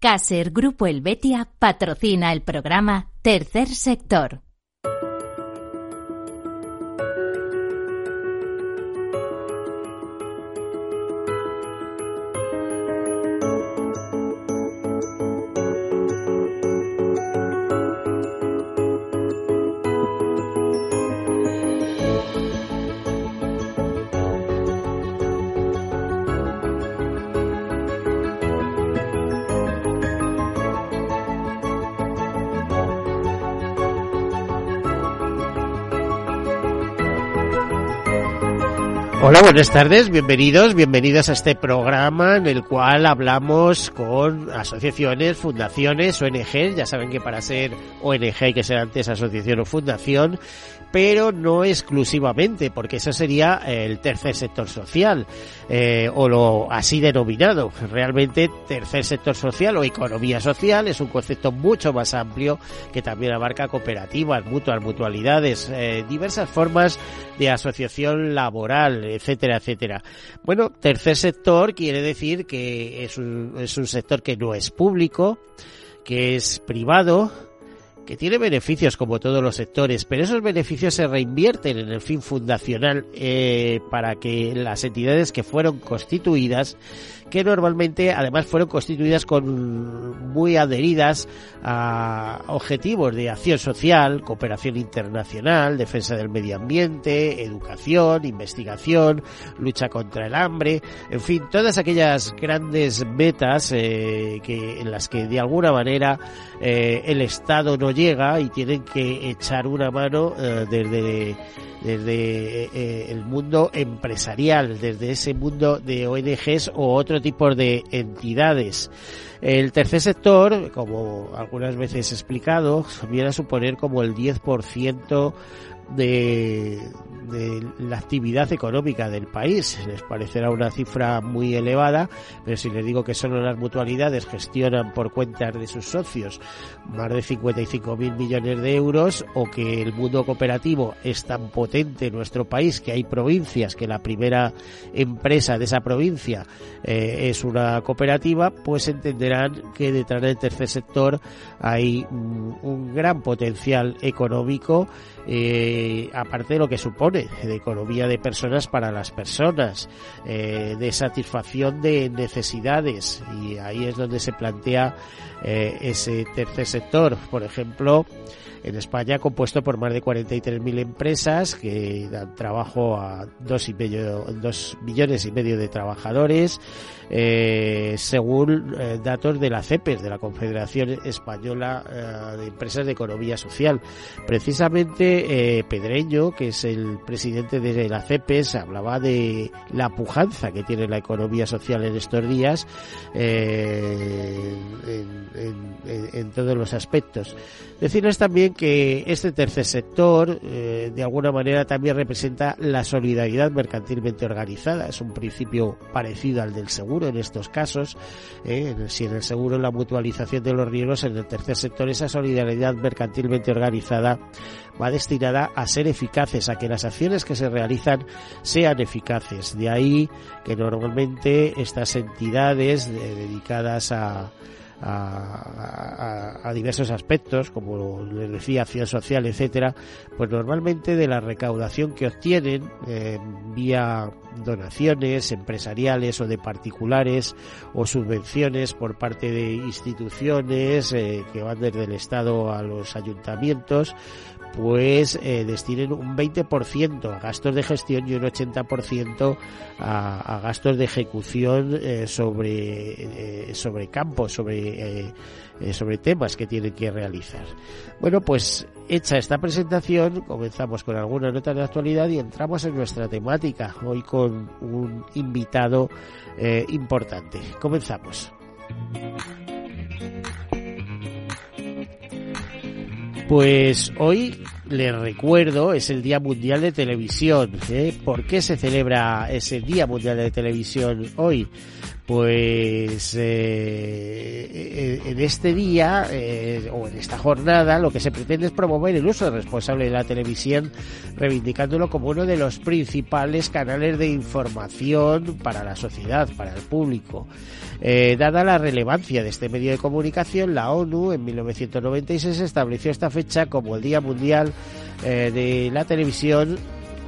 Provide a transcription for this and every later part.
Caser Grupo Helvetia patrocina el programa Tercer Sector. Buenas tardes, bienvenidos, bienvenidos a este programa en el cual hablamos con asociaciones, fundaciones, ONG. Ya saben que para ser ONG hay que ser antes asociación o fundación pero no exclusivamente, porque eso sería el tercer sector social, eh, o lo así denominado. Realmente, tercer sector social o economía social es un concepto mucho más amplio que también abarca cooperativas, mutuas, mutualidades, eh, diversas formas de asociación laboral, etcétera, etcétera. Bueno, tercer sector quiere decir que es un, es un sector que no es público, que es privado, que tiene beneficios como todos los sectores, pero esos beneficios se reinvierten en el fin fundacional eh, para que las entidades que fueron constituidas que normalmente además fueron constituidas con muy adheridas a objetivos de acción social, cooperación internacional, defensa del medio ambiente, educación, investigación, lucha contra el hambre, en fin, todas aquellas grandes metas eh, que en las que de alguna manera eh, el Estado no llega y tienen que echar una mano eh, desde desde el mundo empresarial, desde ese mundo de ONGs o otro tipo de entidades. El tercer sector, como algunas veces explicado, viene a suponer como el 10% de, de la actividad económica del país. Les parecerá una cifra muy elevada, pero si les digo que solo las mutualidades gestionan por cuentas de sus socios más de 55 mil millones de euros o que el mundo cooperativo es tan potente en nuestro país que hay provincias que la primera empresa de esa provincia eh, es una cooperativa, pues entenderán que detrás del tercer sector hay un gran potencial económico eh, aparte de lo que supone de economía de personas para las personas, eh, de satisfacción de necesidades y ahí es donde se plantea eh, ese tercer sector. Por ejemplo, en España compuesto por más de 43.000 empresas que dan trabajo a dos y medio, dos millones y medio de trabajadores, eh, según eh, datos de la CEPES, de la Confederación Española eh, de Empresas de Economía Social. Precisamente Pedreño, que es el presidente de la CEPES, hablaba de la pujanza que tiene la economía social en estos días en, todos los aspectos. Decirles también que este tercer sector, de alguna manera, también representa la solidaridad mercantilmente organizada. Es un principio parecido al del seguro en estos casos, eh, si en el seguro la mutualización de los riesgos, en el tercer sector esa solidaridad mercantilmente organizada va destinada a ser eficaces, a que las acciones que se realizan sean eficaces. De ahí que normalmente estas entidades dedicadas a a, diversos aspectos, como les decía, acción social, etcétera, pues normalmente de la recaudación que obtienen eh, vía donaciones empresariales o de particulares o subvenciones por parte de instituciones eh, que van desde el Estado a los ayuntamientos, pues eh, destinen un 20% a gastos de gestión y un 80% a, a gastos de ejecución eh, sobre, eh, sobre campos, sobre, eh, sobre temas que tienen que realizar. Bueno, pues hecha esta presentación, comenzamos con algunas notas de actualidad y entramos en nuestra temática, hoy con un invitado importante. Comenzamos. Pues hoy les recuerdo, es el Día Mundial de Televisión. ¿eh? ¿Por qué se celebra ese Día Mundial de Televisión hoy? Pues eh, eh, en este día eh, o en esta jornada lo que se pretende es promover el uso responsable de la televisión, reivindicándolo como uno de los principales canales de información para la sociedad, para el público. dada la relevancia de este medio de comunicación, la ONU en 1996 estableció esta fecha como el Día Mundial de la Televisión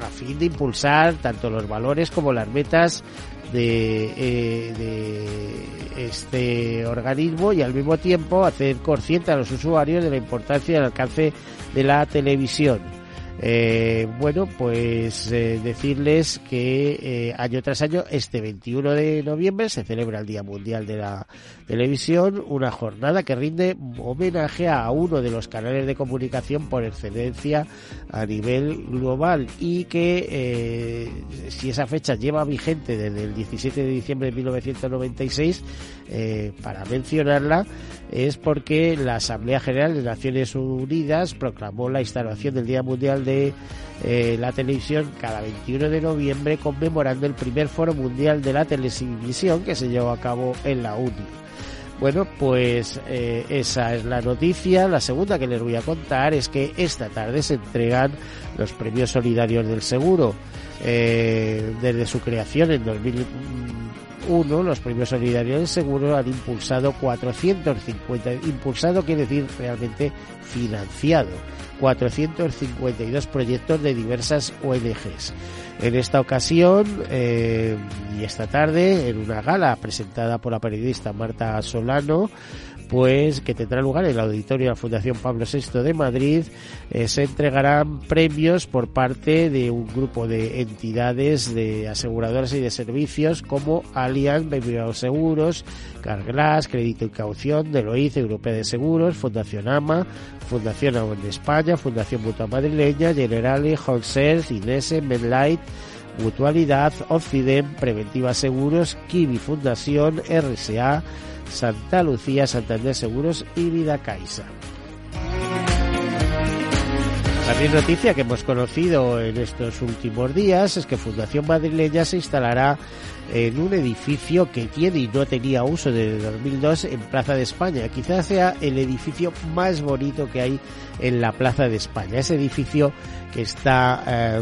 a fin de impulsar tanto los valores como las metas de, eh, de este organismo y al mismo tiempo hacer consciente a los usuarios de la importancia y el alcance de la televisión. Eh, bueno, pues eh, decirles que eh, año tras año, este 21 de noviembre, se celebra el Día Mundial de la Televisión, una jornada que rinde homenaje a uno de los canales de comunicación por excelencia a nivel global y que si esa fecha lleva vigente desde el 17 de diciembre de 1996, para mencionarla, es porque la Asamblea General de Naciones Unidas proclamó la instalación del Día Mundial de eh, la Televisión cada 21 de noviembre conmemorando el primer Foro Mundial de la Televisión que se llevó a cabo en la UNI. Bueno, pues eh, esa es la noticia. La segunda que les voy a contar es que esta tarde se entregan los premios solidarios del seguro. Eh, desde su creación en 2000 uno, los premios solidarios del seguro han impulsado 450, impulsado quiere decir realmente financiado, 452 proyectos de diversas ONGs. En esta ocasión eh, y esta tarde, en una gala presentada por la periodista Marta Solano, pues que tendrá lugar en el auditorio de la Fundación Pablo VI de Madrid, eh, se entregarán premios por parte de un grupo de entidades de aseguradoras y de servicios como Allianz, Seguros, Carglass, Crédito y Caución, Deloitte, Europea de Seguros, Fundación AMA, Fundación AON España, Fundación Mutua Madrileña, Generali, Holsers, Inese, Medlight, Mutualidad, Occident, Preventiva Seguros, Kiwi Fundación, RSA, Santa Lucía, Santander Seguros y Vida Caixa. También noticia que hemos conocido en estos últimos días es que Fundación Madrileña se instalará en un edificio que tiene y no tenía uso desde 2002 en Plaza de España. Quizás sea el edificio más bonito que hay en la Plaza de España. Ese edificio que está eh,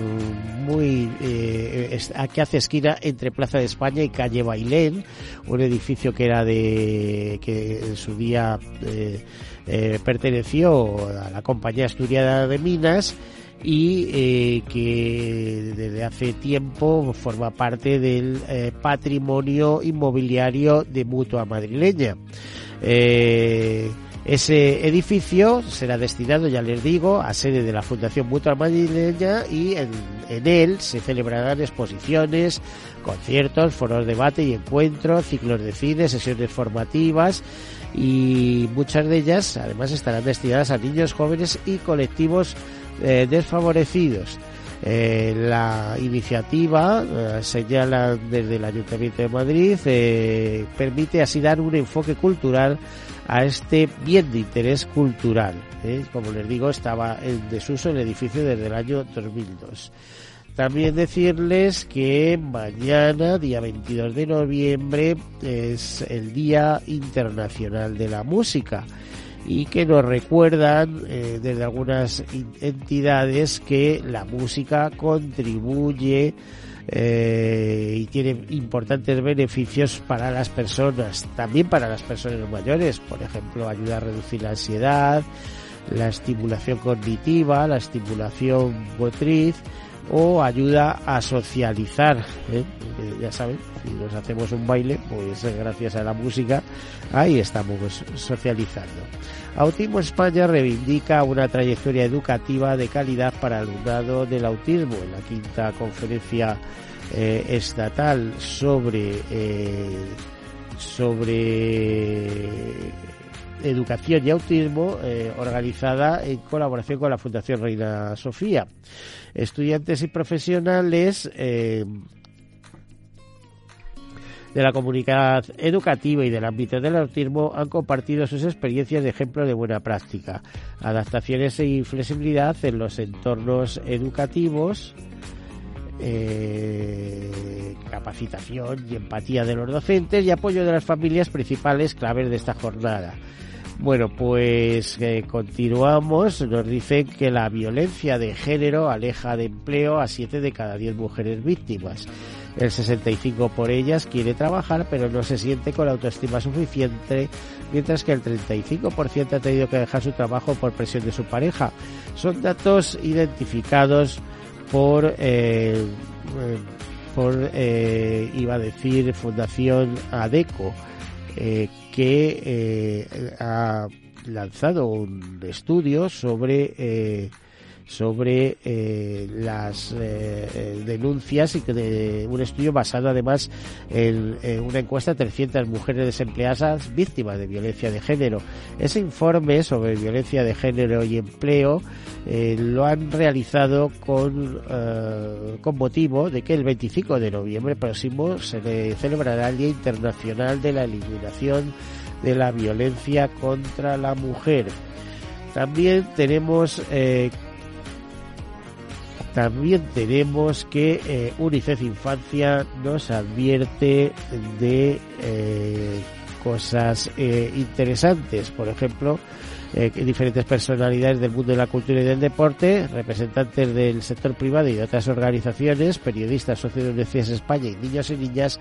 muy eh, que hace esquina entre Plaza de España y calle Bailén, un edificio que era de que en su día eh, eh perteneció a la compañía asturiana de minas y eh, que desde hace tiempo forma parte del eh, patrimonio inmobiliario de Mutua Madrileña. Ese edificio será destinado, ya les digo, a sede de la Fundación Mutua Madrileña y en, él se celebrarán exposiciones, conciertos, foros de debate y encuentros, ciclos de cine, sesiones formativas y muchas de ellas además estarán destinadas a niños, jóvenes y colectivos eh, desfavorecidos. Eh, la iniciativa, eh, señala desde el Ayuntamiento de Madrid, permite así dar un enfoque cultural a este bien de interés cultural. Como les digo, estaba en desuso el edificio desde el año 2002. También decirles que mañana, día 22 de noviembre, es el Día Internacional de la Música y que nos recuerdan eh, desde algunas entidades que la música contribuye eh, y tiene importantes beneficios para las personas, también para las personas mayores, por ejemplo, ayuda a reducir la ansiedad, la estimulación cognitiva, la estimulación motriz, o ayuda a socializar. ¿eh? Ya saben, si nos hacemos un baile, pues gracias a la música, ahí estamos socializando. Autismo España reivindica una trayectoria educativa de calidad para el alumnado del autismo en la quinta conferencia eh, estatal sobre eh, sobre educación y autismo organizada en colaboración con la Fundación Reina Sofía estudiantes y profesionales eh, de la comunidad educativa y del ámbito del autismo han compartido sus experiencias de ejemplo de buena práctica, adaptaciones y flexibilidad en los entornos educativos eh, capacitación y empatía de los docentes y apoyo de las familias principales claves de esta jornada. Bueno, pues eh, continuamos. Nos dicen que la violencia de género aleja de empleo a 7 de cada 10 mujeres víctimas. El 65 por ellas quiere trabajar, pero no se siente con la autoestima suficiente, mientras que el 35% ha tenido que dejar su trabajo por presión de su pareja. Son datos identificados por, eh, eh, por eh, iba a decir, Fundación ADECO, que ha lanzado un estudio sobre sobre eh, las eh, eh, denuncias y que de un estudio basado además en, una encuesta de 300 mujeres desempleadas víctimas de violencia de género. Ese informe sobre violencia de género y empleo lo han realizado con, con motivo de que el 25 de noviembre próximo se celebrará el Día Internacional de la Eliminación de la Violencia contra la Mujer. También tenemos también tenemos que eh, UNICEF Infancia nos advierte de eh, cosas eh, interesantes. Por ejemplo, eh, diferentes personalidades del mundo de la cultura y del deporte, representantes del sector privado y de otras organizaciones, periodistas, socios de UNICEF España y niños y niñas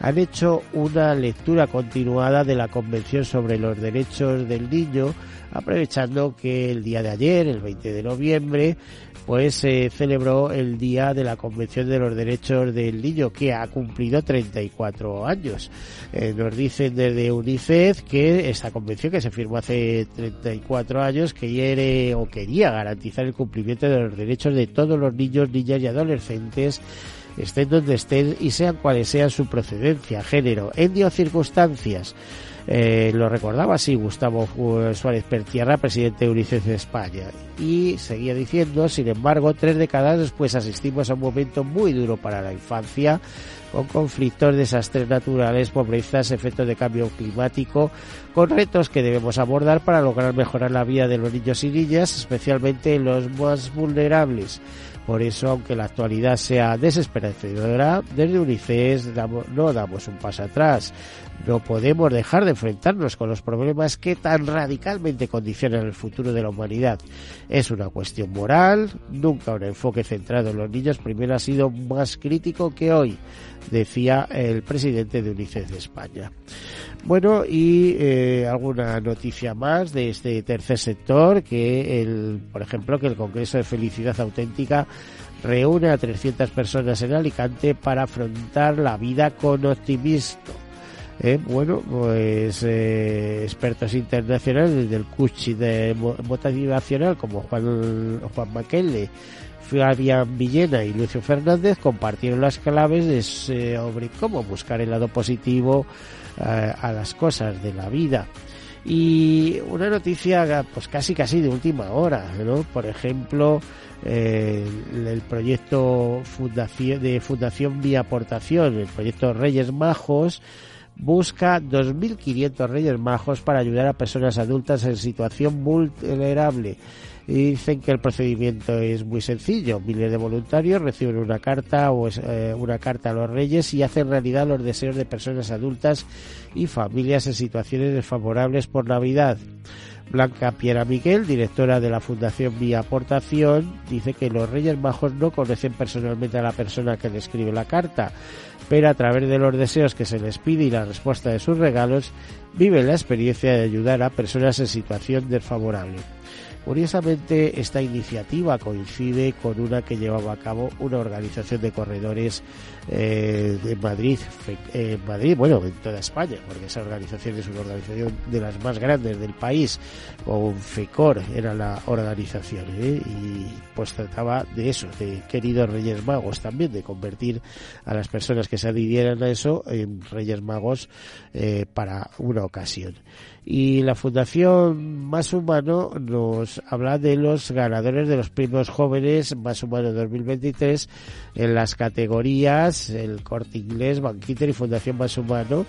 han hecho una lectura continuada de la Convención sobre los Derechos del Niño, aprovechando que el día de ayer, el 20 de noviembre, pues se celebró el Día de la Convención de los Derechos del Niño, que ha cumplido 34 años. Eh, nos dicen desde UNICEF que esta convención que se firmó hace 34 años quiere o quería garantizar el cumplimiento de los derechos de todos los niños, niñas y adolescentes estén donde estén y sean cuales sean su procedencia, género, en o circunstancias. Eh, lo recordaba así Gustavo Suárez Pertierra, presidente de UNICEF de España. Y seguía diciendo, sin embargo, tres décadas después asistimos a un momento muy duro para la infancia, con conflictos, desastres naturales, pobrezas, efectos de cambio climático, con retos que debemos abordar para lograr mejorar la vida de los niños y niñas, especialmente los más vulnerables. Por eso, aunque la actualidad sea desesperanzadora, desde UNICEF no damos un paso atrás. No podemos dejar de enfrentarnos con los problemas que tan radicalmente condicionan el futuro de la humanidad. Es una cuestión moral, nunca un enfoque centrado en los niños primero ha sido más crítico que hoy, decía el presidente de UNICEF de España. Bueno, y eh, alguna noticia más de este tercer sector, que el, por ejemplo, que el Congreso de Felicidad Auténtica reúne a 300 personas en Alicante para afrontar la vida con optimismo. Eh, bueno, pues eh, expertos internacionales del Cuchi de motivacional como Juan, Juan Maquelle, Fabián Villena y Lucio Fernández compartieron las claves sobre cómo buscar el lado positivo a, las cosas de la vida. Y una noticia pues casi casi de última hora, ¿no? Por ejemplo, eh, el, proyecto fundación, de Fundación Vía Aportación, el proyecto Reyes Majos, busca 2.500 Reyes Majos para ayudar a personas adultas en situación vulnerable y dicen que el procedimiento es muy sencillo. Miles de voluntarios reciben una carta o eh, una carta a los reyes y hacen realidad los deseos de personas adultas y familias en situaciones desfavorables por Navidad. Blanca Piera Miguel, directora de la Fundación Vía Aportación, dice que los Reyes Majos no conocen personalmente a la persona que le escribe la carta, pero a través de los deseos que se les pide y la respuesta de sus regalos, viven la experiencia de ayudar a personas en situación desfavorable. Curiosamente, esta iniciativa coincide con una que llevaba a cabo una organización de corredores eh, de Madrid, en Madrid, bueno, en toda España, porque esa organización es una organización de las más grandes del país, con FECOR era la organización, ¿eh? y pues trataba de eso, de queridos Reyes Magos también, de convertir a las personas que se adhirieran a eso en Reyes Magos eh, para una ocasión. Y la Fundación Más Humano nos habla de los ganadores de los premios jóvenes Más Humano 2023 en las categorías el Corte Inglés, Banquiter y Fundación Más Humano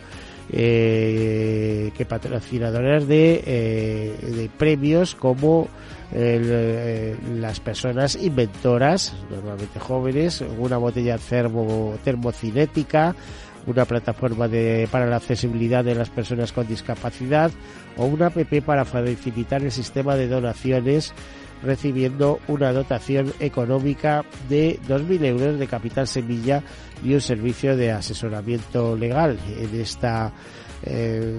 eh, que patrocinadoras de, eh, de premios como eh, las personas inventoras, normalmente jóvenes, una botella termo, termocinética, una plataforma de, para la accesibilidad de las personas con discapacidad o una app para facilitar el sistema de donaciones recibiendo una dotación económica de 2.000 euros de capital semilla y un servicio de asesoramiento legal. En esta eh,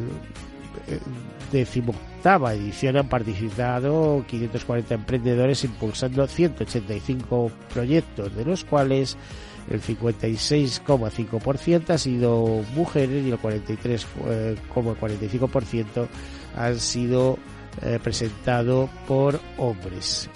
decimoctava edición han participado 540 emprendedores impulsando 185 proyectos, de los cuales el 56,5% ha sido mujeres y el 43,45% eh, han sido eh, presentado por hombres.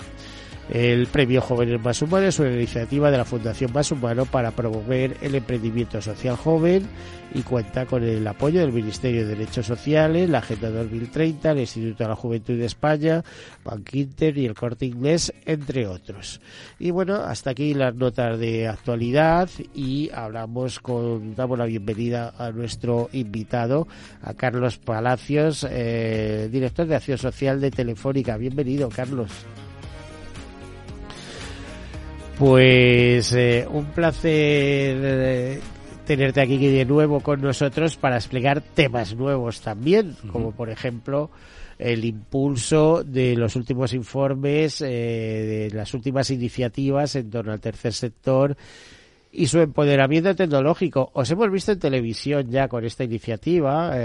El Premio Jóvenes Más Humanos es una iniciativa de la Fundación Más Humano para promover el emprendimiento social joven y cuenta con el apoyo del Ministerio de Derechos Sociales, la Agenda 2030, el Instituto de la Juventud de España, Bankinter y el Corte Inglés, entre otros. Y bueno, hasta aquí las notas de actualidad y hablamos con, damos la bienvenida a nuestro invitado, a Carlos Palacios, eh, director de Acción Social de Telefónica. Bienvenido, Carlos. Pues eh, un placer eh, tenerte aquí de nuevo con nosotros para explicar temas nuevos también, como por ejemplo el impulso de los últimos informes, eh, de las últimas iniciativas en torno al tercer sector y su empoderamiento tecnológico. Os hemos visto en televisión ya con esta iniciativa,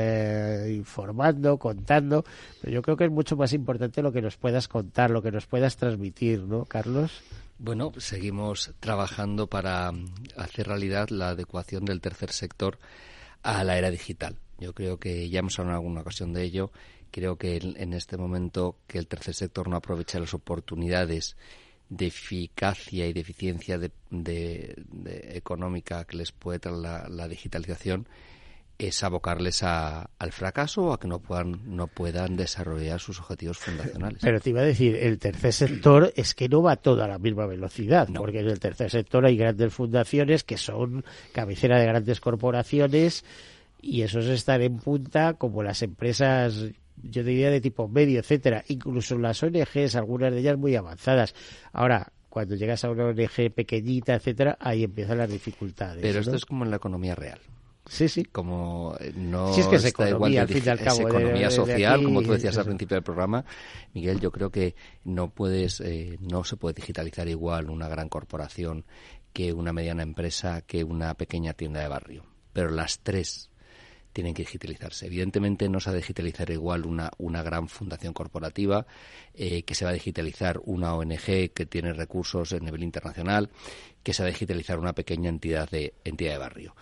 informando, contando, pero yo creo que es mucho más importante lo que nos puedas contar, lo que nos puedas transmitir, ¿no, Carlos? Bueno, seguimos trabajando para hacer realidad la adecuación del tercer sector a la era digital. Yo creo que ya hemos hablado en alguna ocasión de ello. Creo que en este momento que el tercer sector no aprovecha las oportunidades de eficacia y de eficiencia de, económica que les puede traer la digitalización, es abocarles al fracaso o a que no puedan, no puedan desarrollar sus objetivos fundacionales. Pero te iba a decir, el tercer sector es que no va todo a la misma velocidad, porque en el tercer sector hay grandes fundaciones que son cabecera de grandes corporaciones y esos están en punta como las empresas yo diría de tipo medio, etcétera, incluso las ONGs, algunas de ellas muy avanzadas. Ahora, cuando llegas a una ONG pequeñita, etcétera, ahí empiezan las dificultades. Pero esto es como en la economía real. Sí, sí. Como eh, no es que es economía, al fin y al cabo, economía social, como tú decías al principio del programa, Miguel, yo creo que no puedes, eh, no se puede digitalizar igual una gran corporación que una mediana empresa, que una pequeña tienda de barrio. Pero las tres tienen que digitalizarse. Evidentemente no se va a digitalizar igual una, una gran fundación corporativa, eh, que se va a digitalizar una ONG que tiene recursos a nivel internacional, que se va a digitalizar una pequeña entidad de, entidad de barrio.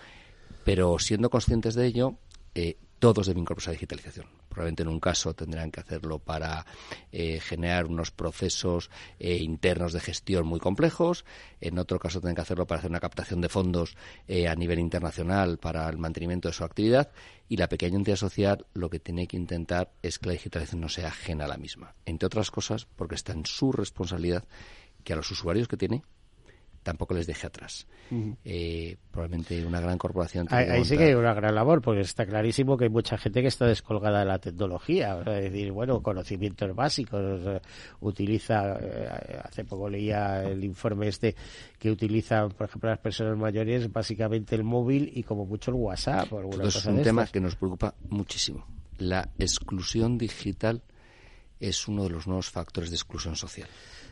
Pero siendo conscientes de ello, eh, todos deben incorporarse a digitalización. Probablemente en un caso tendrán que hacerlo para eh, generar unos procesos eh, internos de gestión muy complejos, en otro caso tendrán que hacerlo para hacer una captación de fondos a nivel internacional para el mantenimiento de su actividad y la pequeña entidad social lo que tiene que intentar es que la digitalización no sea ajena a la misma. Entre otras cosas porque está en su responsabilidad que a los usuarios que tiene tampoco les deje atrás. Eh, probablemente una gran corporación. Ahí, sí que hay una gran labor, porque está clarísimo que hay mucha gente que está descolgada de la tecnología. Es decir, bueno, conocimientos básicos. Utiliza, eh, hace poco leía el informe este, que utilizan, por ejemplo, las personas mayores, básicamente el móvil y como mucho el WhatsApp. es un tema que nos preocupa muchísimo. La exclusión digital es uno de los nuevos factores de exclusión social.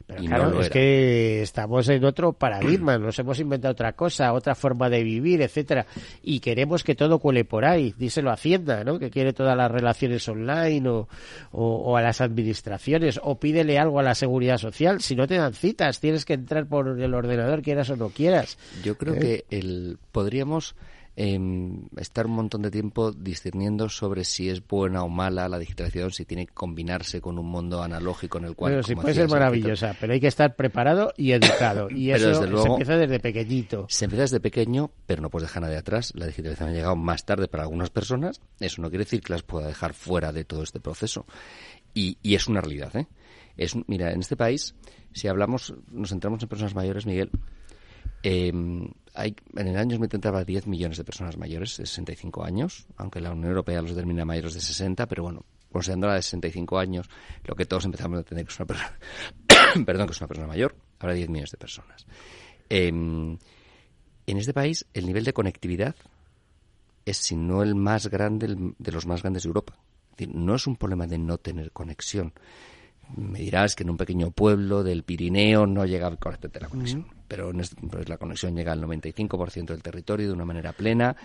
Pero claro, es que estamos en otro paradigma, nos hemos inventado otra cosa, otra forma de vivir, etcétera, y queremos que todo cuele por ahí. Díselo a Hacienda, ¿no? Que quiere todas las relaciones online o, o, a las administraciones, o pídele algo a la seguridad social. Si no te dan citas, tienes que entrar por el ordenador, quieras o no quieras. Yo creo ¿Eh? que el podríamos Em, estar un montón de tiempo discerniendo sobre si es buena o mala la digitalización, si tiene que combinarse con un mundo analógico en el cual... Bueno, sí puede ser maravillosa, pero hay que estar preparado y educado. Y eso se empieza desde pequeñito. Se empieza desde pequeño, pero no puedes dejar nadie atrás. La digitalización ha llegado más tarde para algunas personas. Eso no quiere decir que las pueda dejar fuera de todo este proceso. Y, y es una realidad, ¿eh? Es, mira, en este país, si hablamos, nos centramos en personas mayores, Miguel, Em, hay, en el año 2030 habrá 10 millones de personas mayores de 65 años, aunque la Unión Europea los determina mayores de 60, pero bueno, considerando la de 65 años, lo que todos empezamos a entender que es una persona, perdón, que es una persona mayor, habrá 10 millones de personas. Em, en este país, el nivel de conectividad es, si no el más grande, de los más grandes de Europa. no es un problema de no tener conexión. Me dirás que en un pequeño pueblo del Pirineo no llega correctamente la conexión, pero pues la conexión llega al 95% del territorio de una manera plena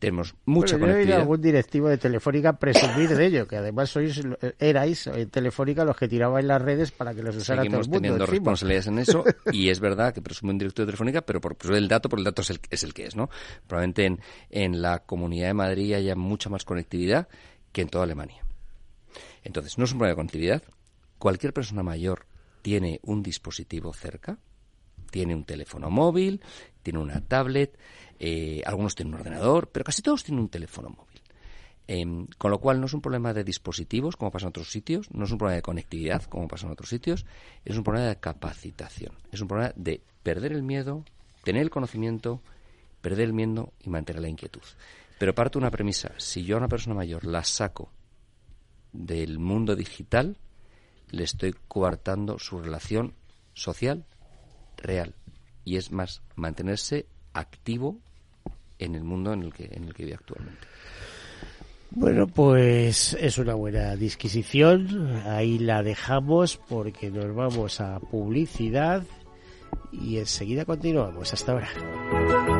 tenemos mucha bueno, conectividad. Yo algún directivo de Telefónica presumir de ello, que además sois, erais en Telefónica los que tiraban las redes para que los usara todo el mundo. teniendo responsabilidades en eso y es verdad que presume un directivo de Telefónica, pero por el dato, por el dato es el, es el que es, ¿no? Probablemente en, en la Comunidad de Madrid haya mucha más conectividad que en toda Alemania. Entonces, no es un problema de conectividad. Cualquier persona mayor tiene un dispositivo cerca, tiene un teléfono móvil, tiene una tablet, eh, algunos tienen un ordenador, pero casi todos tienen un teléfono móvil. Em, con lo cual no es un problema de dispositivos, como pasa en otros sitios, no es un problema de conectividad, como pasa en otros sitios, es un problema de capacitación, es un problema de perder el miedo, tener el conocimiento, perder el miedo y mantener la inquietud. Pero parto una premisa, si yo a una persona mayor la saco del mundo digital, le estoy coartando su relación social real. Y es más, mantenerse activo en el mundo en el que, en el que vive actualmente. Bueno, pues es una buena disquisición. Ahí la dejamos porque nos vamos a publicidad y enseguida continuamos. Hasta ahora.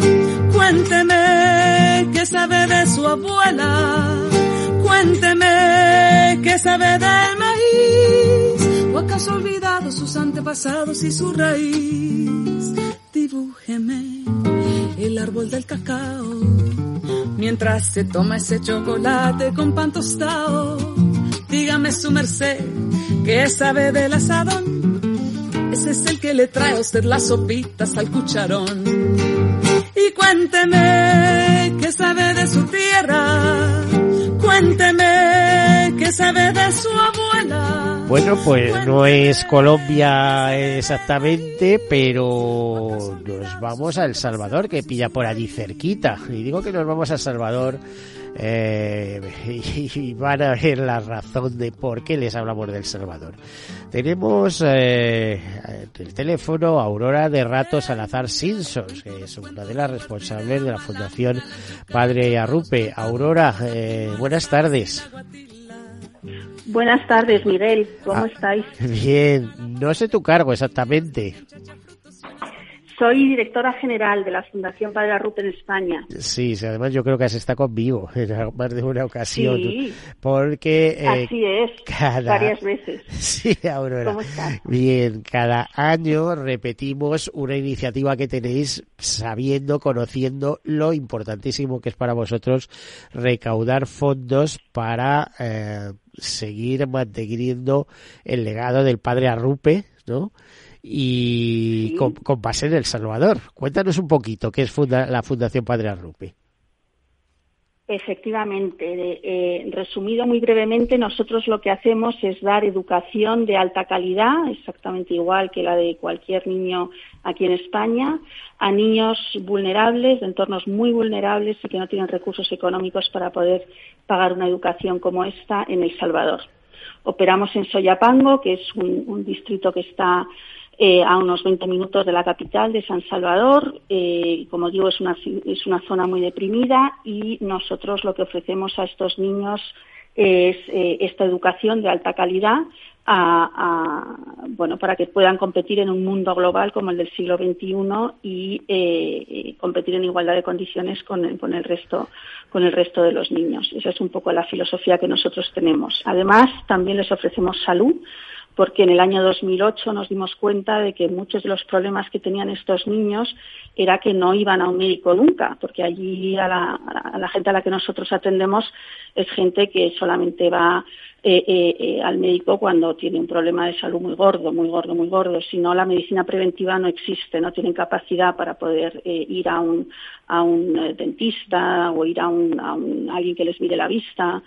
Cuénteme qué sabe de su abuela. Cuénteme qué sabe del maíz. ¿O acaso ha olvidado sus antepasados y su raíz? Dibújeme el árbol del cacao. Mientras se toma ese chocolate con pan tostado. Dígame su merced, ¿qué sabe del asadón? Ese es el que le trae a usted las sopitas al cucharón y cuénteme qué sabe de su tierra. Cuénteme qué sabe de su abuela. Bueno, pues no es Colombia exactamente, pero nos vamos a El Salvador, que pilla por allí cerquita. Y digo que nos vamos a El Salvador eh, y, van a ver la razón de por qué les hablamos del Salvador. Tenemos eh, el teléfono Aurora de Rato Salazar Simpsons, que es una de las responsables de la Fundación Padre Arrupe. Aurora, eh, buenas tardes. Buenas tardes, Miguel. ¿Cómo ah, estáis? Bien, no sé tu cargo exactamente. Soy directora general de la Fundación Padre Arrupe en España. Sí, además yo creo que has estado conmigo en más de una ocasión. Sí, porque... Eh, Así es, varias veces. Sí, Aurora. ¿Cómo estás? Bien, cada año repetimos una iniciativa que tenéis sabiendo, conociendo lo importantísimo que es para vosotros recaudar fondos para eh, seguir manteniendo el legado del Padre Arrupe, ¿no? Y con, base en El Salvador. Cuéntanos un poquito qué es la Fundación Padre Arrupe. Efectivamente, eh, resumido muy brevemente, nosotros lo que hacemos es dar educación de alta calidad, exactamente igual que la de cualquier niño aquí en España, a niños vulnerables, de entornos muy vulnerables y que no tienen recursos económicos para poder pagar una educación como esta en El Salvador. Operamos en Soyapango, que es un distrito que está eh, a unos 20 minutos de la capital de San Salvador. Eh, como digo, es una, es una zona muy deprimida y nosotros lo que ofrecemos a estos niños es eh, esta educación de alta calidad bueno, para que puedan competir en un mundo global como el del siglo XXI y competir en igualdad de condiciones con el, con el resto con el resto de los niños. Esa es un poco la filosofía que nosotros tenemos. Además, también les ofrecemos salud porque en el año 2008 nos dimos cuenta de que muchos de los problemas que tenían estos niños era que no iban a un médico nunca, porque allí a la, gente a la que nosotros atendemos es gente que solamente va eh, eh, eh, al médico cuando tiene un problema de salud muy gordo, muy gordo, muy gordo. Si no, la medicina preventiva no existe, no tienen capacidad para poder ir a un, a un dentista o ir a, un, a, un, alguien que les mire la vista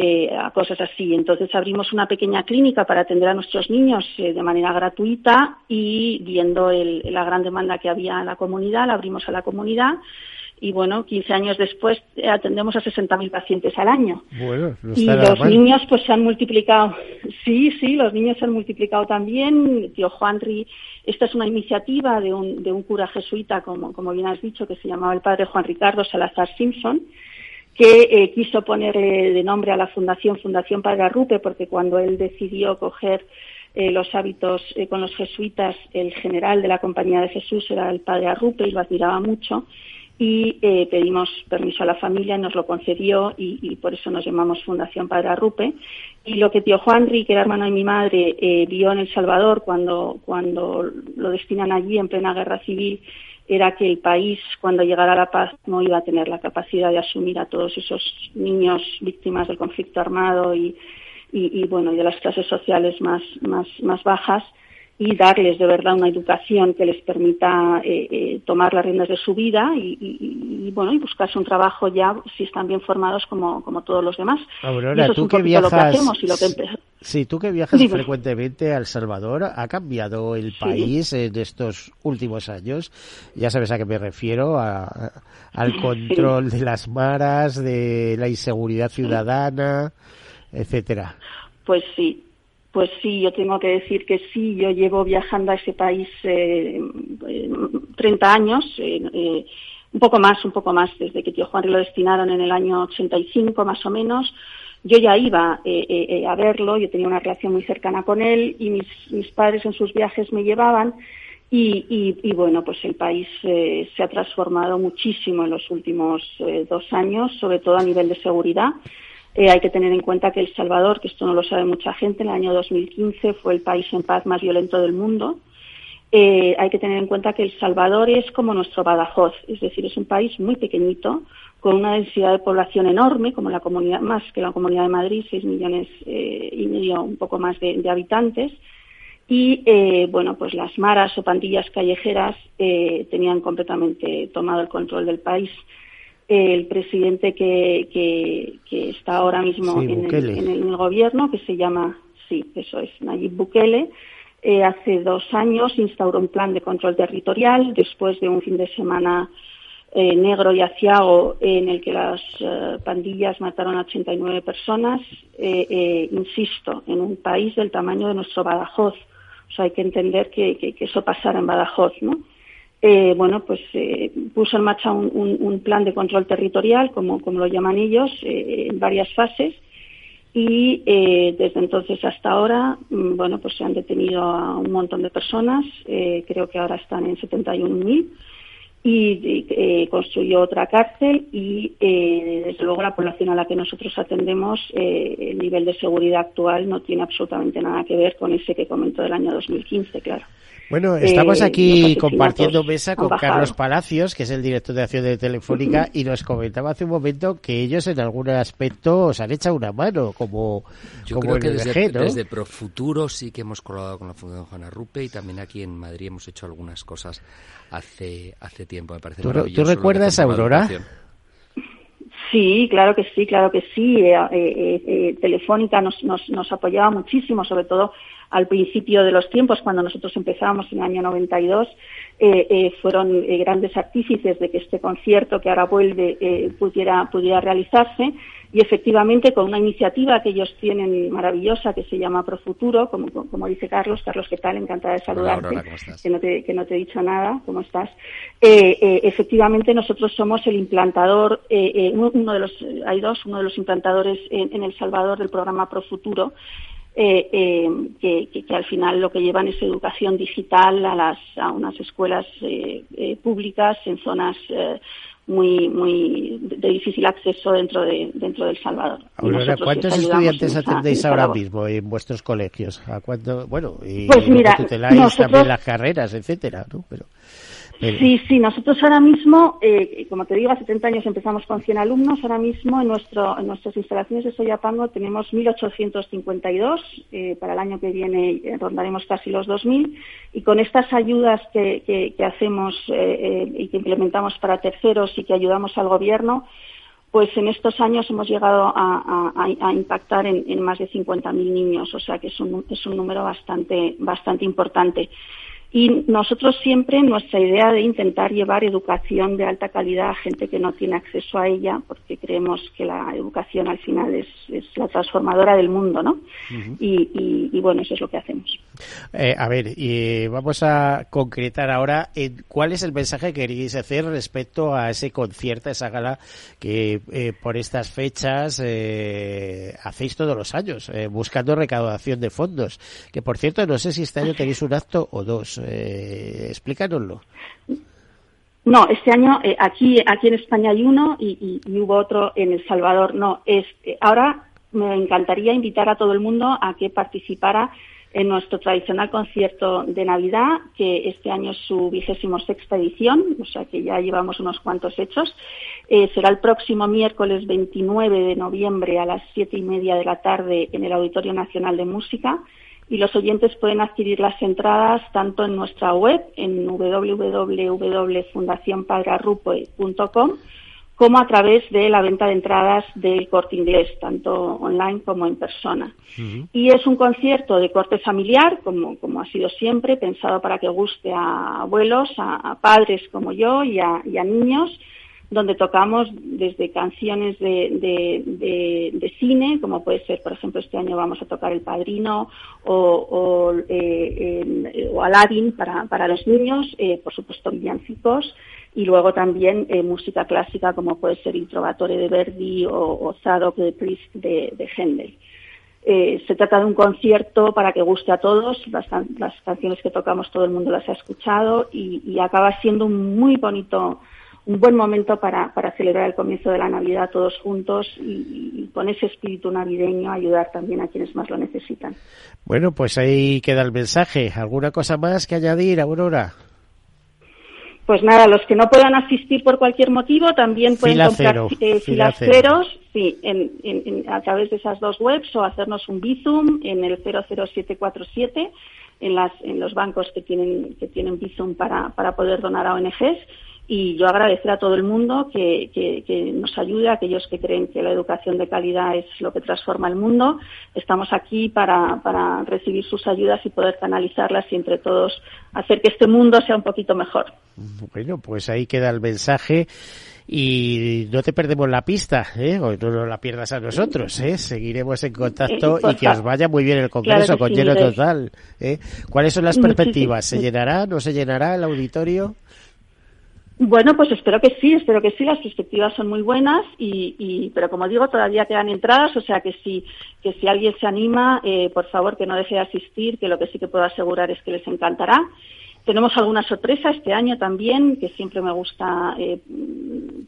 eh, a cosas así. Entonces abrimos una pequeña clínica para atender a nuestros niños eh, de manera gratuita y viendo la gran demanda que había en la comunidad, la abrimos a la comunidad y bueno, 15 años después eh, atendemos a 60.000 pacientes al año. y los niños pues se han multiplicado. Sí, sí, los niños se han multiplicado también. Tío Juanri, esta es una iniciativa de un, de un cura jesuita, como, como bien has dicho, que se llamaba el padre Juan Ricardo Salazar Simpson, que eh, quiso ponerle de nombre a la fundación Fundación Padre Arrupe, porque cuando él decidió coger eh, los hábitos eh, con los jesuitas, el general de la Compañía de Jesús era el Padre Arrupe y lo admiraba mucho. Y pedimos permiso a la familia, nos lo concedió y, por eso nos llamamos Fundación Padre Arrupe. Y lo que tío Juanri, que era hermano de mi madre, vio en El Salvador cuando, cuando lo destinan allí en plena guerra civil era que el país, cuando llegara la paz, no iba a tener la capacidad de asumir a todos esos niños víctimas del conflicto armado y, y, y bueno, y de las clases sociales más, más, más bajas y darles de verdad una educación que les permita eh, eh, tomar las riendas de su vida y, bueno y buscarse un trabajo ya si están bien formados como, como todos los demás. Aurora, tú que viajas, sí, tú que viajas frecuentemente a El Salvador, ¿ha cambiado el país en estos últimos años? Ya sabes a qué me refiero, al control de las maras, de la inseguridad ciudadana, etcétera. Pues sí, pues sí, yo tengo que decir que sí, yo llevo viajando a ese país eh, 30 años, eh, eh, un poco más, un poco más, desde que tío Juan lo destinaron en el año 85 más o menos. Yo ya iba eh, a verlo, yo tenía una relación muy cercana con él y mis, mis padres en sus viajes me llevaban. Y, bueno, pues el país se ha transformado muchísimo en los últimos dos años, sobre todo a nivel de seguridad. Eh, hay que tener en cuenta que El Salvador, que esto no lo sabe mucha gente, en el año 2015 fue el país en paz más violento del mundo. Eh, hay que tener en cuenta que El Salvador es como nuestro Badajoz, es decir, es un país muy pequeñito, con una densidad de población enorme, como la comunidad, más que la comunidad de Madrid, seis millones eh, y medio, un poco más de, habitantes. Y bueno, pues las maras o pandillas callejeras tenían completamente tomado el control del país el presidente que, que, está ahora mismo en, el, gobierno, que se llama, sí, eso es, Nayib Bukele, eh, hace dos años instauró un plan de control territorial después de un fin de semana eh, negro y aciago en el que las eh, pandillas mataron a 89 personas, insisto, en un país del tamaño de nuestro Badajoz. O sea, hay que entender que, que eso pasara en Badajoz, ¿no? Eh, bueno, pues eh, puso en marcha un, plan de control territorial, como, como lo llaman ellos, eh, en varias fases. Y eh, desde entonces hasta ahora, mm, bueno, pues se han detenido a un montón de personas. creo que ahora están en 71.000 y eh, construyó otra cárcel y eh, desde luego la población a la que nosotros atendemos eh, el nivel de seguridad actual no tiene absolutamente nada que ver con ese que comentó del año 2015 claro bueno, estamos aquí compartiendo mesa con Carlos Palacios, que es el director de acción de Telefónica, y nos comentaba hace un momento que ellos en algún aspecto os han echado una mano, como, Yo creo que desde, desde Profuturo sí que hemos colaborado con la Fundación Juana Rupe y también aquí en Madrid hemos hecho algunas cosas hace, hace tiempo, me parece ¿Tú, ¿tú recuerdas a Aurora? Sí, claro que sí, claro que sí. Eh, eh, eh, Telefónica nos, nos, nos, apoyaba muchísimo, sobre todo al principio de los tiempos, cuando nosotros empezábamos en el año 92, eh, eh, fueron grandes artífices de que este concierto que ahora vuelve pudiera, pudiera realizarse y efectivamente con una iniciativa que ellos tienen maravillosa que se llama Profuturo, como, como dice Carlos. Carlos, ¿qué tal? Encantada de saludarte. que, no te, que no te he dicho nada. ¿Cómo estás? Eh, eh, efectivamente, nosotros somos el implantador, eh, uno de los, hay dos, uno de los implantadores en, El Salvador del programa Profuturo. Eh, que, que, al final lo que llevan es educación digital a, las, a unas escuelas públicas en zonas muy muy de difícil acceso dentro de dentro del Salvador. ¿cuántos estudiantes atendéis ahora mismo en vuestros colegios? ¿A cuánto? Bueno, y pues mira, también las carreras, etcétera, ¿no? Pero Sí, sí, nosotros ahora mismo, eh, como te digo, hace 70 años empezamos con 100 alumnos, ahora mismo en, nuestro, en nuestras instalaciones de Soyapango tenemos 1.852, eh, para el año que viene eh, rondaremos casi los 2.000, y con estas ayudas que, hacemos eh, y que implementamos para terceros y que ayudamos al Gobierno, pues en estos años hemos llegado a impactar en, en, más de 50.000 niños, o sea que es un, es un número bastante, bastante importante. Y nosotros siempre nuestra idea de intentar llevar educación de alta calidad a gente que no tiene acceso a ella, porque creemos que la educación al final es, es la transformadora del mundo, ¿no? y, y, bueno, eso es lo que hacemos. Eh, a ver, y vamos a concretar ahora en cuál es el mensaje que queréis hacer respecto a ese concierto, a esa gala que eh, por estas fechas eh, hacéis todos los años, eh, buscando recaudación de fondos. Que por cierto, no sé si este año tenéis un acto o dos. Eh, explícanoslo. No, este año eh, aquí aquí en España hay uno y, hubo otro en El Salvador. No, es eh, ahora me encantaría invitar a todo el mundo a que participara en nuestro tradicional concierto de Navidad, que este año es su vigésimo sexta edición, o sea que ya llevamos unos cuantos hechos. será el próximo miércoles 29 de noviembre a las siete y media de la tarde en el Auditorio Nacional de Música y los oyentes pueden adquirir las entradas tanto en nuestra web en www.fundacionpadrarupe.com como a través de la venta de entradas del corte inglés, tanto online como en persona. Y es un concierto de corte familiar, como, como ha sido siempre, pensado para que guste a abuelos, a, padres como yo y a, y a niños, donde tocamos desde canciones de, de, cine, como puede ser, por ejemplo, este año vamos a tocar El Padrino o, o, eh, Aladdin para, para los niños, eh, por supuesto villancicos, y luego también eh, música clásica como puede ser Il Trovatore de Verdi o, o Zadok de Priest de, de Händel. se trata de un concierto para que guste a todos, las, las, canciones que tocamos todo el mundo las ha escuchado y, y acaba siendo un muy bonito un buen momento para, para celebrar el comienzo de la Navidad todos juntos y, con ese espíritu navideño ayudar también a quienes más lo necesitan. Bueno, pues ahí queda el mensaje. ¿Alguna cosa más que añadir, Aurora? Pues nada, los que no puedan asistir por cualquier motivo también pueden comprar eh, filaceros sí, en, en, a través de esas dos webs o hacernos un Bizum en el 00747 en, las, en los bancos que tienen, que tienen Bizum para, para poder donar a ONGs y yo agradecer a todo el mundo que, que, nos ayude, a aquellos que creen que la educación de calidad es lo que transforma el mundo. Estamos aquí para, para recibir sus ayudas y poder canalizarlas y entre todos hacer que este mundo sea un poquito mejor. Bueno, pues ahí queda el mensaje y no te perdemos la pista, ¿eh? o no la pierdas a nosotros, ¿eh? seguiremos en contacto y que os vaya muy bien el congreso con lleno total. ¿eh? ¿Cuáles son las perspectivas? ¿Se llenará? ¿No se llenará el auditorio? Bueno, pues espero que sí, espero que sí. Las perspectivas son muy buenas, y, y pero como digo, todavía quedan entradas, o sea que si, que si alguien se anima, eh, por favor que no deje de asistir, que lo que sí que puedo asegurar es que les encantará. Tenemos alguna sorpresa este año también, que siempre me gusta eh,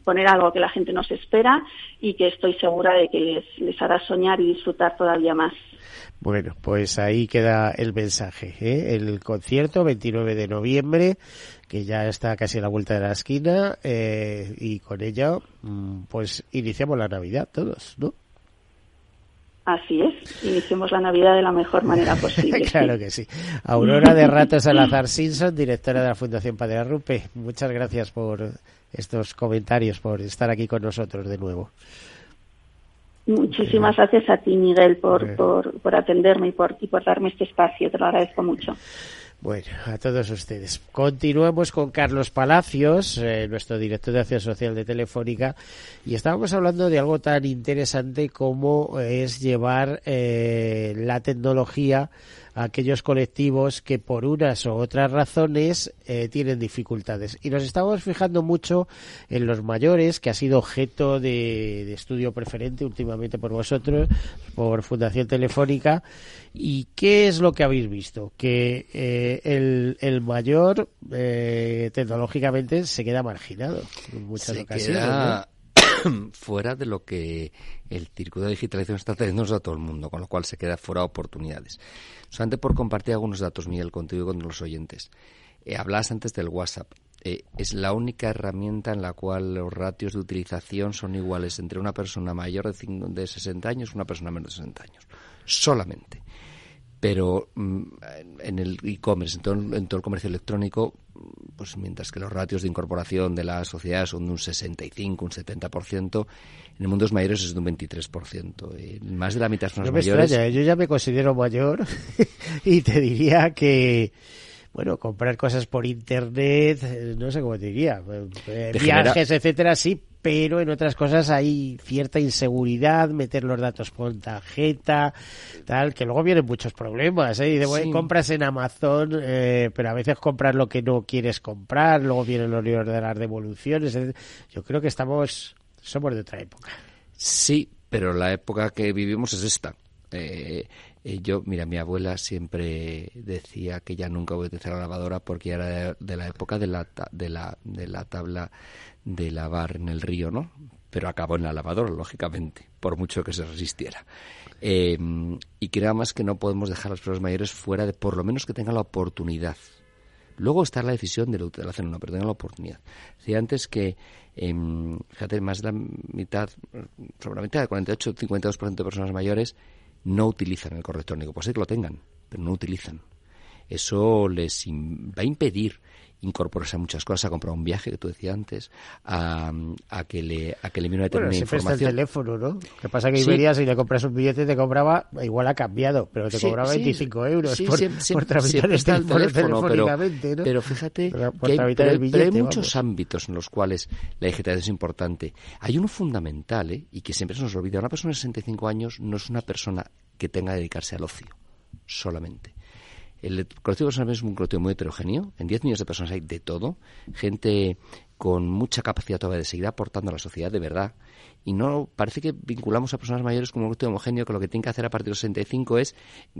poner algo que la gente no se espera y que estoy segura de que les, hará soñar y disfrutar todavía más. Bueno, pues ahí queda el mensaje. ¿eh? El concierto, 29 de noviembre, que ya está casi a la vuelta de la esquina, eh, y con ello, mm, pues iniciamos la Navidad todos, ¿no? Así es, iniciemos la Navidad de la mejor manera posible. claro que sí. Aurora de Ratos Salazar Simpson, directora de la Fundación Padre Arrupe, muchas gracias por estos comentarios, por estar aquí con nosotros de nuevo. Muchísimas gracias a ti, Miguel, por, por, por atenderme y por, y por darme este espacio. Te lo agradezco mucho. Bueno, a todos ustedes. Continuamos con Carlos Palacios, eh, nuestro director de Acción Social de Telefónica, y estábamos hablando de algo tan interesante como es llevar eh, la tecnología a aquellos colectivos que por unas u otras razones eh, tienen dificultades. Y nos estamos fijando mucho en los mayores, que ha sido objeto de, de estudio preferente últimamente por vosotros, por Fundación Telefónica. ¿Y qué es lo que habéis visto? Que eh, el, el, mayor eh, tecnológicamente se queda marginado en muchas se ocasiones. Queda... fuera de lo que el circuito de digitalización está trayendo a todo el mundo, con lo cual se queda fuera de oportunidades. Solamente por compartir algunos datos, Miguel, contigo y con los oyentes. Eh, antes del WhatsApp. Eh, es la única herramienta en la cual los ratios de utilización son iguales entre una persona mayor de, de 60 años y una persona menos de 60 años. Solamente pero mm, en el e-commerce, en, en todo el comercio electrónico, pues mientras que los ratios de incorporación de la sociedad son de un 65, un 70%, en el mundo de los mayores es de un 23%. Eh, más de la mitad son no me mayores. Extraña, ¿eh? yo ya me considero mayor y te diría que bueno, comprar cosas por internet, eh, no sé cómo te diría, viajes, etcétera, sí, pero en otras cosas hay cierta inseguridad, meter los datos por tarjeta, tal, que luego vienen muchos problemas, ¿eh? Y de, bueno, sí. compras en Amazon, eh, pero a veces compras lo que no quieres comprar, luego vienen los libros de las devoluciones, yo creo que estamos, somos de otra época. Sí, pero la época que vivimos es esta. Eh, eh, yo, mira, mi abuela siempre decía que ya nunca voy a utilizar la lavadora porque era de, de la época de la, de, la, de la tabla de lavar en el río, ¿no? Pero acabó en la lavadora, lógicamente, por mucho que se resistiera. Eh, y creo más que no podemos dejar a las personas mayores fuera de, por lo menos que tengan la oportunidad. Luego está la decisión de la utilización, no, pero tengan la oportunidad. Decía antes que, eh, fíjate, más de la mitad, sobre la mitad, 48-52% de personas mayores no utilizan el correo electrónico. Puede ser que lo tengan, pero no utilizan. Eso les va a impedir incorporarse a muchas cosas, a comprar un viaje que tú decías antes, a, a que le a que le una determinada bueno, información. Está el teléfono, ¿no? Lo que pasa que Iberia sí. si le compras un billete te cobraba, igual ha cambiado, pero te sí, cobraba sí. 25 euros sí, por, por tramitar está el teléfono, pero, ¿no? pero fíjate pero que hay, pero, billete, pero hay muchos ámbitos en los cuales la digitalización es importante. Hay uno fundamental, ¿eh? y que siempre se nos olvida. Una persona de 65 años no es una persona que tenga que dedicarse al ocio solamente. El colectivo de personas es un colectivo muy heterogéneo. En 10 millones de personas hay de todo. Gente con mucha capacidad todavía de seguir aportando a la sociedad de verdad. Y no parece que vinculamos a personas mayores como un colectivo homogéneo que lo que tienen que hacer a partir de los 65 es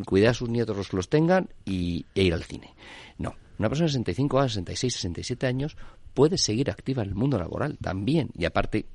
cuidar a sus nietos los que los tengan y, e ir al cine. No. Una persona de 65 a 66, 67 años puede seguir activa en el mundo laboral también. Y aparte,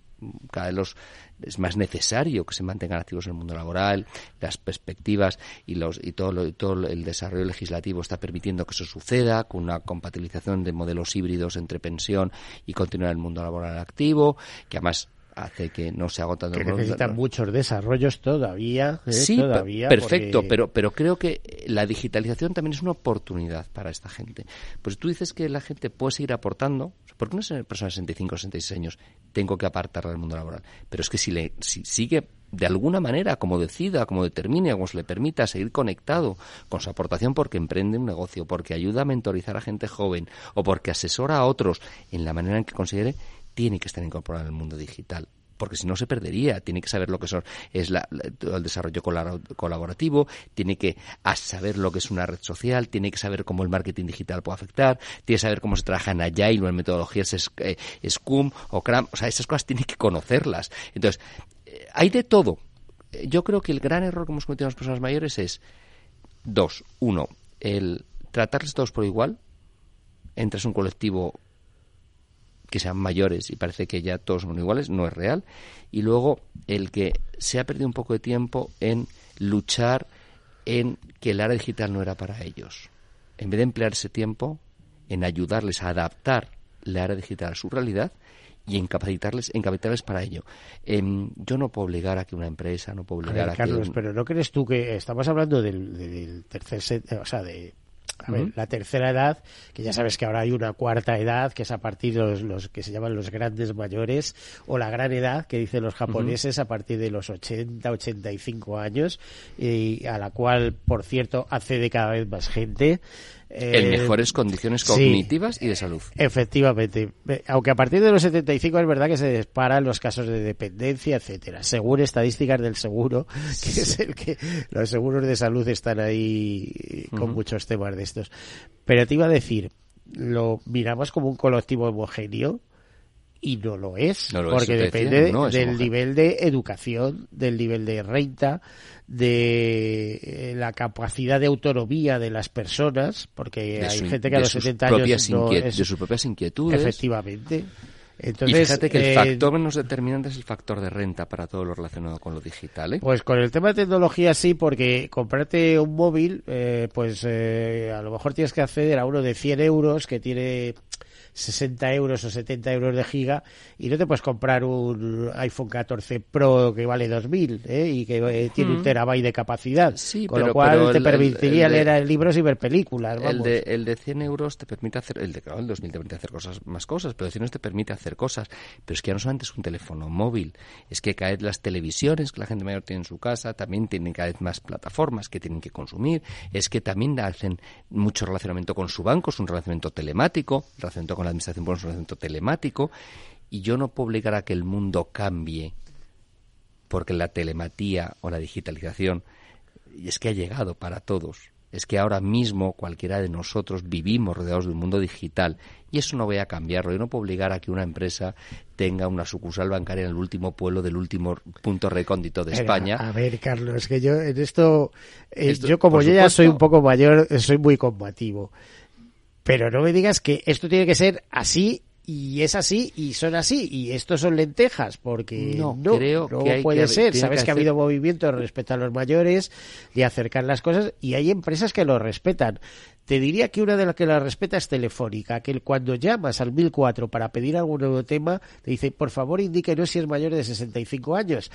cada vez los, es más necesario que se mantengan activos en el mundo laboral, las perspectivas y, los, y, todo, lo, todo el desarrollo legislativo está permitiendo que eso suceda, con una compatibilización de modelos híbridos entre pensión y continuar el mundo laboral activo, que además hace que no se agotan que necesitan muchos desarrollos todavía ¿eh? sí todavía perfecto porque... pero pero creo que la digitalización también es una oportunidad para esta gente. Pues tú dices que la gente puede seguir aportando ¿por qué una persona de 65 o 66 años tengo que apartarla del mundo laboral. Pero es que si le si sigue de alguna manera, como decida, como determine, como se le permita seguir conectado con su aportación porque emprende un negocio, porque ayuda a mentorizar a gente joven o porque asesora a otros en la manera en que considere, tiene que estar incorporado en el mundo digital porque si no se perdería. Tiene que saber lo que son, es la, el desarrollo colaborativo, tiene que saber lo que es una red social, tiene que saber cómo el marketing digital puede afectar, tiene que saber cómo se trabaja en Agile o en metodologías eh, Scrum o CRAM. O sea, esas cosas tiene que conocerlas. Entonces, eh, hay de todo. Yo creo que el gran error que hemos cometido las personas mayores es dos. Uno, el tratarles todos por igual. Entras en un colectivo que sean mayores y parece que ya todos son iguales, no es real. Y luego el que se ha perdido un poco de tiempo en luchar en que el área digital no era para ellos. En vez de emplear ese tiempo en ayudarles a adaptar le hará digital a su realidad y incapacitarles, incapacitarles para ello. Em, yo no puedo obligar a que una empresa, no puedo obligar a, Carlos, pero ¿no crees tú que estamos hablando del, del tercer set, o sea, de a ver, la tercera edad, que ya sabes que ahora hay una cuarta edad, que es a partir de los, los que se llaman los grandes mayores, o la gran edad, que dicen los japoneses, a partir de los 80, 85 años, y a la cual, por cierto, accede cada vez más gente en eh, mejores condiciones cognitivas y de salud. Efectivamente. Aunque a partir de los 75 es verdad que se disparan los casos de dependencia, etcétera. Según estadísticas del seguro, que es el que los seguros de salud están ahí con muchos temas de estos. Pero te iba a decir, lo miramos como un colectivo homogéneo y no lo es, porque depende del nivel de educación, del nivel de renta, de eh, la capacidad de autonomía de las personas, porque hay gente que a los 70 años no de sus propias inquietudes. Efectivamente. Entonces, y fíjate que el eh, factor menos determinante es el factor de renta para todo lo relacionado con lo digital. ¿eh? Pues con el tema de tecnología sí, porque comprarte un móvil, pues a lo mejor tienes que acceder a uno de 100 euros que tiene 60 euros o 70 euros de giga y no te puedes comprar un iPhone 14 Pro que vale 2000 ¿eh? y que eh, tiene un terabyte de capacidad. Sí, con lo cual te permitiría leer libros y ver películas. El, de, el de 100 euros te permite hacer, el de claro, el 2000 te permite hacer cosas, más cosas, pero el 100 euros te permite hacer cosas. Pero es que ya no solamente es un teléfono móvil, es que cada vez las televisiones que la gente mayor tiene en su casa también tienen cada vez más plataformas que tienen que consumir, es que también hacen mucho relacionamiento con su banco, es un relacionamiento telemático, relacionamiento con la administración por un relacionamiento telemático, y yo no puedo obligar a que el mundo cambie porque la telematía o la digitalización es que ha llegado para todos. Es que ahora mismo cualquiera de nosotros vivimos rodeados de un mundo digital y eso no voy a cambiarlo. Yo no puedo obligar a que una empresa tenga una sucursal bancaria en el último pueblo del último punto recóndito de España. A ver, Carlos, es que yo en esto, eh, yo como yo ya soy un poco mayor, soy muy combativo. Pero no me digas que esto tiene que ser así y es así y son así y estos son lentejas porque no, creo no puede ser. sabes que, ha habido movimiento respecto a los mayores y acercar las cosas y hay empresas que lo respetan. Te diría que una de las que la respeta es Telefónica que cuando llamas al 1004 para pedir algún nuevo tema te dice por favor indíquenos si es mayor de 65 años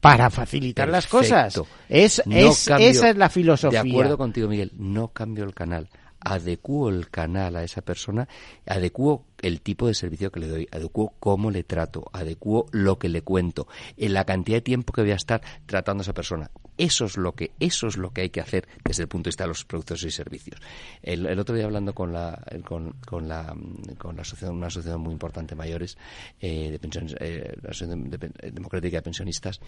para facilitar las cosas. Es, es esa es la filosofía. de acuerdo contigo Miguel no cambio el canal adecuo el canal a esa persona, adecuo el tipo de servicio que le doy, adecuo cómo le trato, adecuo lo que le cuento, en la cantidad de tiempo que voy a estar tratando a esa persona. Eso es lo que, eso es lo que hay que hacer desde el punto de vista de los productos y servicios. El, otro día hablando con la, con, con la, con la asociación, una asociación muy importante mayores, eh, de pensiones, eh, la asociación democrática de pensionistas,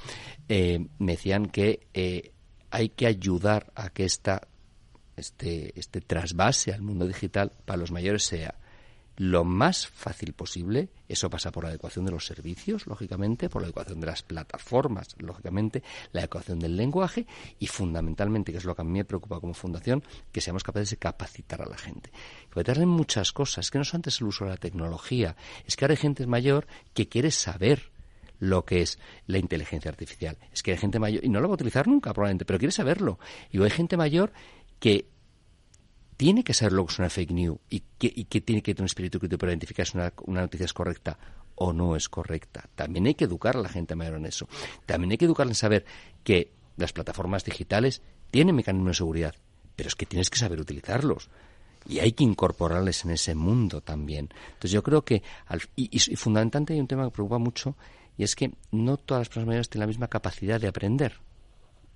eh, me decían que hay que ayudar a que esta este, este trasvase al mundo digital para los mayores sea lo más fácil posible. Eso pasa por la adecuación de los servicios, lógicamente, por la adecuación de las plataformas, lógicamente, la adecuación del lenguaje y fundamentalmente, que es lo que a mí me preocupa como fundación, que seamos capaces de capacitar a la gente. Capacitarle en muchas cosas, que no es antes el uso de la tecnología, es que ahora hay gente mayor que quiere saber lo que es la inteligencia artificial. Es que hay gente mayor, y no lo va a utilizar nunca probablemente, pero quiere saberlo. Y hay gente mayor que tiene que saber lo que es una fake news y que, tiene que tener un espíritu crítico para identificar si una, noticia es correcta o no es correcta. También hay que educar a la gente mayor en eso. También hay que educarla en saber que las plataformas digitales tienen mecanismos de seguridad, pero es que tienes que saber utilizarlos. Y hay que incorporarles en ese mundo también. Entonces yo creo que, y, y fundamentalmente hay un tema que preocupa mucho, y es que no todas las personas mayores tienen la misma capacidad de aprender.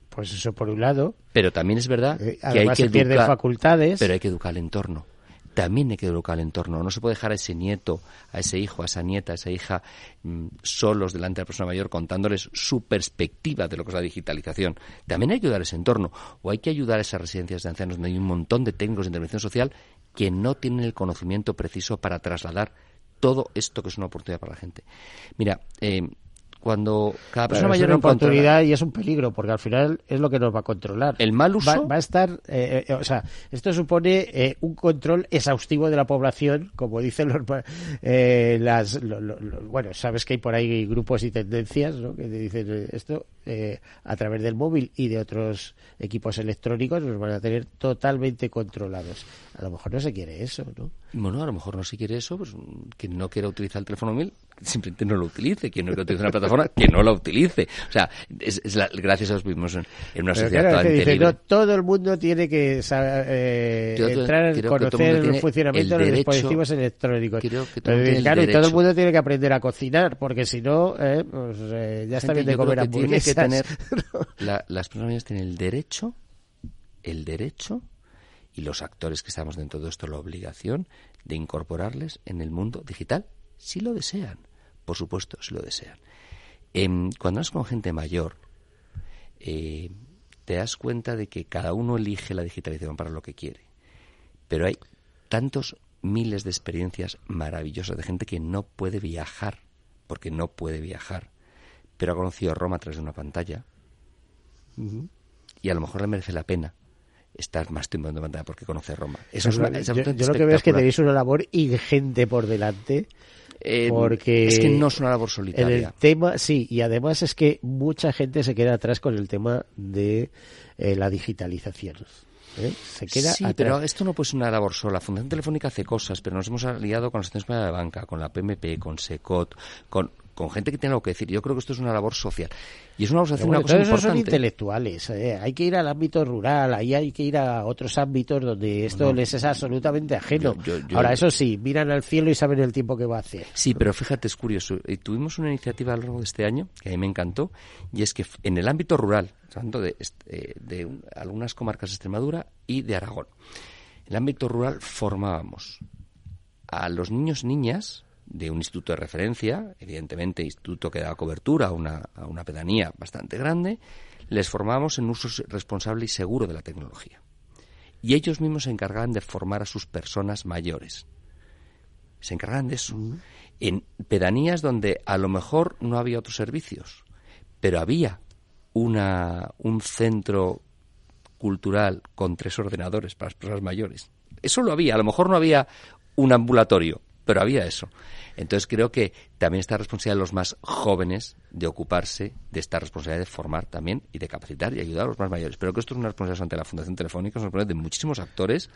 Pues eso por un lado. Pero también es verdad eh, que hay que educar, facultades. Pero hay que educar el entorno. También hay que educar el entorno. No se puede dejar a ese nieto, a ese hijo, a esa nieta, a esa hija mm, solos delante de la persona mayor contándoles su perspectiva de lo que es la digitalización. También hay que ayudar a ese entorno. O hay que ayudar a esas residencias de ancianos donde hay un montón de técnicos de intervención social que no tienen el conocimiento preciso para trasladar todo esto que es una oportunidad para la gente. Mira, eh, cuando cada persona es mayor una encontrará- oportunidad y es un peligro, porque al final es lo que nos va a controlar. El mal uso- Va, va a estar, eh, eh, o sea, esto supone eh, un control exhaustivo de la población, como dicen los, eh, las, lo- lo- lo- bueno, sabes que hay por ahí grupos y tendencias, ¿no? Que te dicen esto eh, a través del móvil y de otros equipos electrónicos nos van a tener totalmente controlados. A lo mejor no se quiere eso, ¿no? Bueno, a lo mejor no se quiere eso, pues quien no quiera utilizar el teléfono móvil, simplemente no lo utilice. Quien no quiera utilizar una plataforma, que no la utilice. O sea, es, es la- gracias a eso vivimos en, en una Pero sociedad claro, totalmente dice, libre. no, todo el mundo tiene que eh, entrar a el conocer el, funcionamiento el de los dispositivos electrónicos. creo que todo Pero, tiene el claro, y todo el mundo tiene que aprender a cocinar, porque si no, eh, pues, eh, ya está bien de comer que hamburguesas. Tener la- las personas mayores tienen el derecho el derecho y los actores que estamos dentro de esto la obligación de incorporarles en el mundo digital si lo desean. Por supuesto si lo desean. Em, cuando hablas con gente mayor eh, te das cuenta de que cada uno elige la digitalización para lo que quiere. Pero hay tantos miles de experiencias maravillosas de gente que no puede viajar porque no puede viajar pero ha conocido Roma a través de una pantalla y a lo mejor le merece la pena estar más tiempo en una pantalla porque conoce Roma. Eso es, una- es yo, lo que veo es que tenéis una labor ingente por delante. Eh, porque es que no es una labor En solitaria. el tema, sí, y además es que mucha gente se queda atrás con el tema de eh, la digitalización. ¿eh? Se queda sí, atrás. pero esto no puede ser una labor sola. Fundación Telefónica hace cosas, pero nos hemos aliado con la Asociación Española de Banca, con la PMP, con SECOT, con, con gente que tiene algo que decir. Yo creo que esto es una labor social. Y es una labor social, bueno, una cosa todos esos son importante. intelectuales. eh. Hay que ir al ámbito rural, ahí hay que ir a otros ámbitos donde esto les es absolutamente ajeno. Yo- yo- yo- Ahora, eso sí, miran al cielo y saben el tiempo que va a hacer. Sí, pero fíjate, es curioso. Eh, Tuvimos una iniciativa a lo largo de este año que a mí me encantó y es que en el ámbito rural, hablando de, eh, de un- algunas comarcas de Extremadura y de Aragón, en el ámbito rural formábamos a los niños y niñas de un instituto de referencia, evidentemente instituto que daba cobertura a una, a una pedanía bastante grande, les formábamos en uso responsable y seguro de la tecnología. Y ellos mismos se encargaban de formar a sus personas mayores se encargan de eso. En pedanías donde a lo mejor no había otros servicios, pero había una, un centro cultural con tres ordenadores para las personas mayores. Eso lo había, a lo mejor no había un ambulatorio, pero había eso. Entonces creo que también está responsabilidad de los más jóvenes de ocuparse de esta responsabilidad de formar también y de capacitar y ayudar a los más mayores. Pero que esto es una responsabilidad ante la Fundación Telefónica, es una responsabilidad de muchísimos actores,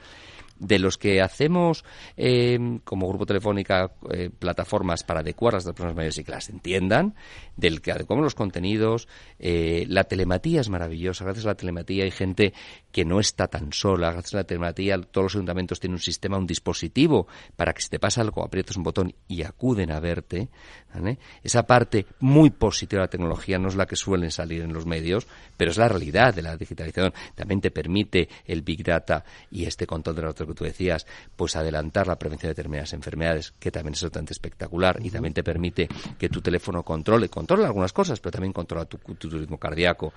de los que hacemos eh, como Grupo Telefónica eh, plataformas para adecuar a las personas mayores y que las entiendan, del que adecuamos los contenidos. eh, la telematía es maravillosa, gracias a la telematía hay gente que no está tan sola, gracias a la telematía todos los ayuntamientos tienen un sistema, un dispositivo para que si te pasa algo aprietas un botón y acuden a verte. ¿Vale? Esa parte muy positiva de la tecnología no es la que suelen salir en los medios, pero es la realidad de la digitalización. También te permite el Big Data y este control de datos que tú decías, pues adelantar la prevención de determinadas enfermedades, que también es bastante espectacular, y también te permite que tu teléfono controle, controla algunas cosas, pero también controla tu, tu ritmo cardíaco,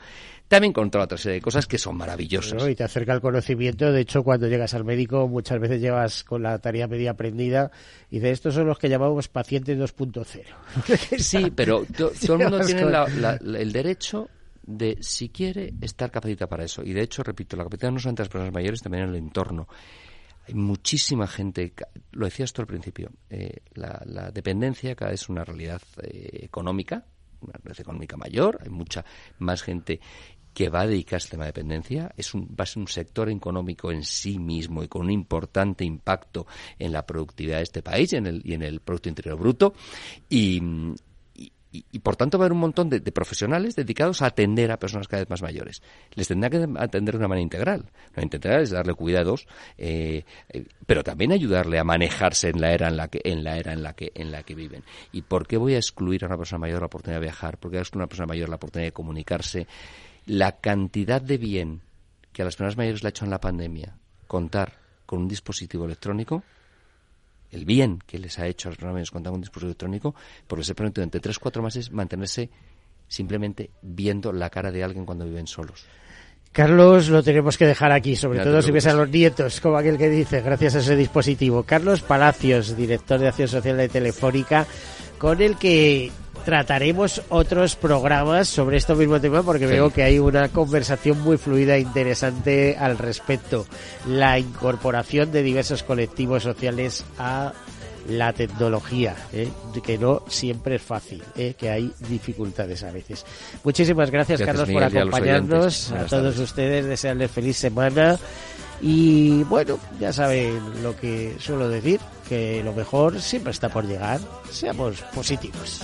también controla otra serie de cosas que son maravillosas. Y te acerca al conocimiento. De hecho, cuando llegas al médico, muchas veces llevas con la tarea media aprendida y de estos son los que llamamos pacientes 2.0. Sí, pero to- todo el mundo tiene la- la- la- el derecho de, si quiere, estar capacitado para eso. Y de hecho, repito, la capacidad no solamente de las personas mayores, también en el entorno. Hay muchísima gente, lo decías tú al principio, eh, la, la dependencia cada vez es una realidad eh, económica, una realidad económica mayor, hay mucha más gente que va a dedicarse al tema de dependencia, es un, va a ser un sector económico en sí mismo y con un importante impacto en la productividad de este país y en el, y en el Producto Interior Bruto. Y, y, y- y, por tanto va a haber un montón de, de profesionales dedicados a atender a personas cada vez más mayores. Les tendrá que atender de una manera integral. Una integral es darle cuidados, eh, eh, pero también ayudarle a manejarse en la era en la que en la era en la que en la que viven. ¿Y por qué voy a excluir a una persona mayor la oportunidad de viajar? ¿Por qué voy a excluir a una persona mayor la oportunidad de comunicarse? La cantidad de bien que a las personas mayores le ha hecho en la pandemia contar con un dispositivo electrónico el bien que les ha hecho a los programas contar con un dispositivo electrónico, porque se permite durante 3-4 meses mantenerse simplemente viendo la cara de alguien cuando viven solos. Carlos, lo tenemos que dejar aquí, sobre todo si ves a los nietos, como aquel que dice, gracias a ese dispositivo. Carlos Palacios, director de Acción Social de Telefónica, con el que trataremos otros programas sobre este mismo tema porque veo que hay una conversación muy fluida e interesante al respecto. La incorporación de diversos colectivos sociales a la tecnología, ¿eh? que no siempre es fácil, ¿eh? que hay dificultades a veces. Muchísimas gracias, Carlos, por acompañarnos. A, todos ustedes, desearles feliz semana. Y bueno, ya saben lo que suelo decir, que lo mejor siempre está por llegar. Seamos positivos.